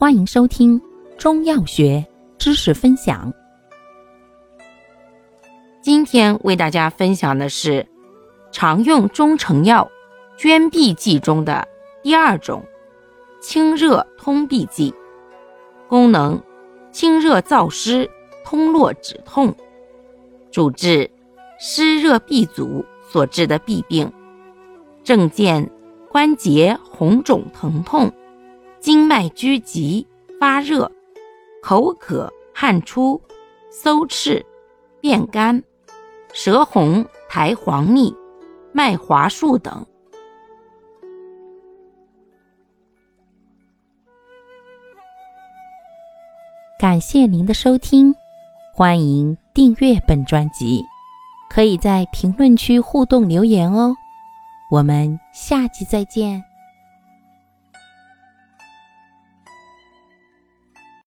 欢迎收听中药学知识分享。今天为大家分享的是常用中成药捐痹剂中的第二种清热通闭剂，功能清热燥湿、通络止痛，主治湿热痹阻所致的痹病，症见关节红肿疼痛。经脉拘急、发热、口渴、汗出、搜赤、便干、舌红、苔黄腻、脉滑数等。感谢您的收听，欢迎订阅本专辑，可以在评论区互动留言哦。我们下期再见。